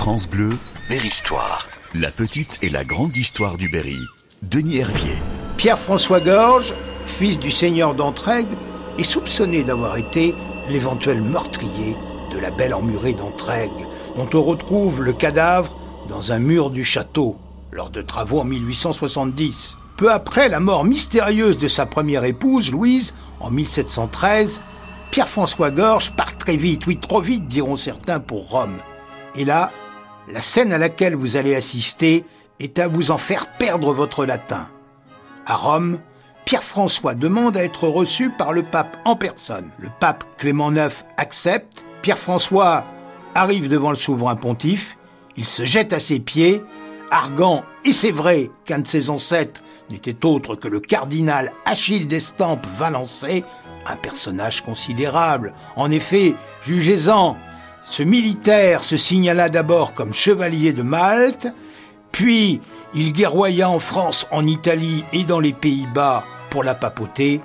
France Bleu, Berry-Histoire. La petite et la grande histoire du Berry. Denis Hervier. Pierre-François Gorge, fils du seigneur d'Entraigues, est soupçonné d'avoir été l'éventuel meurtrier de la belle emmurée d'Entraigues, dont on retrouve le cadavre dans un mur du château lors de travaux en 1870. Peu après la mort mystérieuse de sa première épouse, Louise, en 1713, Pierre-François Gorge part très vite, oui trop vite diront certains pour Rome. Et là, la scène à laquelle vous allez assister est à vous en faire perdre votre latin. À Rome, Pierre-François demande à être reçu par le pape en personne. Le pape Clément IX accepte. Pierre-François arrive devant le souverain pontife. Il se jette à ses pieds, arguant, et c'est vrai qu'un de ses ancêtres n'était autre que le cardinal Achille d'Estampes Valençay, un personnage considérable. En effet, jugez-en, ce militaire se signala d'abord comme chevalier de Malte, puis il guerroya en France, en Italie et dans les Pays-Bas pour la papauté.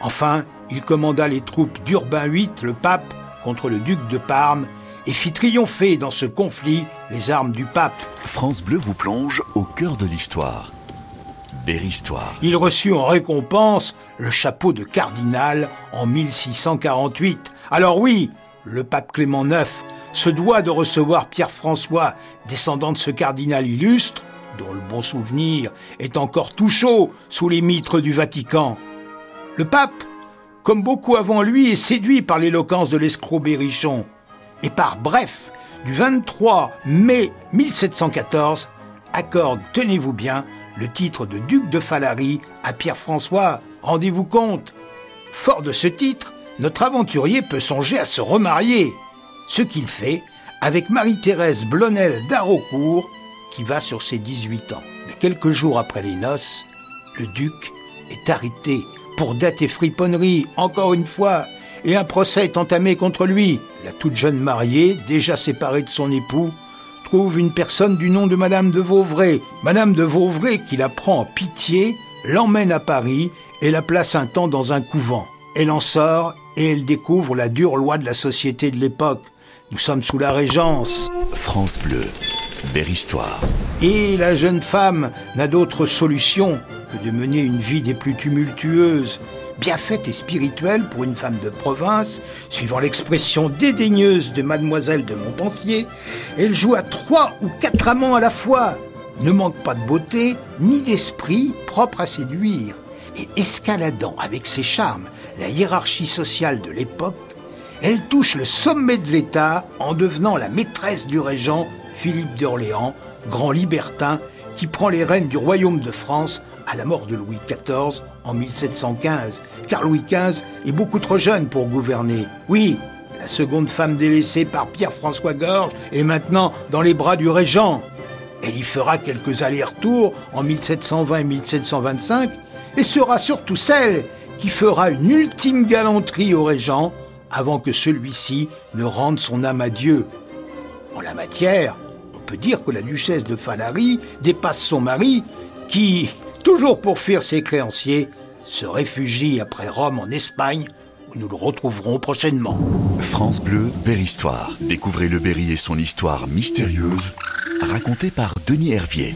Enfin, il commanda les troupes d'Urbain VIII, le pape, contre le duc de Parme et fit triompher dans ce conflit les armes du pape. France Bleu vous plonge au cœur de l'histoire. Berry-Histoire. Il reçut en récompense le chapeau de cardinal en 1648. Alors oui, le pape Clément IX se doit de recevoir Pierre-François, descendant de ce cardinal illustre, dont le bon souvenir est encore tout chaud sous les mitres du Vatican. Le pape, comme beaucoup avant lui, est séduit par l'éloquence de l'escroc Berrichon, et par bref, du 23 mai 1714, accorde, tenez-vous bien, le titre de duc de Falary à Pierre-François. Rendez-vous compte Fort de ce titre, notre aventurier peut songer à se remarier, ce qu'il fait avec Marie-Thérèse Blonel d'Arocourt, qui va sur ses 18 ans. Mais quelques jours après les noces, le duc est arrêté pour dette et friponnerie, encore une fois, et un procès est entamé contre lui. La toute jeune mariée, déjà séparée de son époux, trouve une personne du nom de Madame de Vauvray. Madame de Vauvray, qui la prend en pitié, l'emmène à Paris et la place un temps dans un couvent. Elle en sort et elle découvre la dure loi de la société de l'époque. Nous sommes sous la Régence. France Bleu, Berry-Histoire. Et la jeune femme n'a d'autre solution que de mener une vie des plus tumultueuses, bien faite et spirituelle pour une femme de province, suivant l'expression dédaigneuse de mademoiselle de Montpensier, elle joue à trois ou quatre amants à la fois, ne manque pas de beauté ni d'esprit propre à séduire, et escaladant avec ses charmes la hiérarchie sociale de l'époque, elle touche le sommet de l'État en devenant la maîtresse du régent Philippe d'Orléans, grand libertin qui prend les rênes du royaume de France à la mort de Louis XIV en 1715, car Louis XV est beaucoup trop jeune pour gouverner. Oui, la seconde femme délaissée par Pierre-François Gorge est maintenant dans les bras du régent. Elle y fera quelques allers-retours en 1720 et 1725 et sera surtout celle qui fera une ultime galanterie au régent avant que celui-ci ne rende son âme à Dieu. En la matière, on peut dire que la duchesse de Falary dépasse son mari qui, toujours pour fuir ses créanciers, se réfugie après Rome en Espagne où nous le retrouverons prochainement. France Bleu, Berry-Histoire. Découvrez le Berry et son histoire mystérieuse, racontée par Denis Hervier.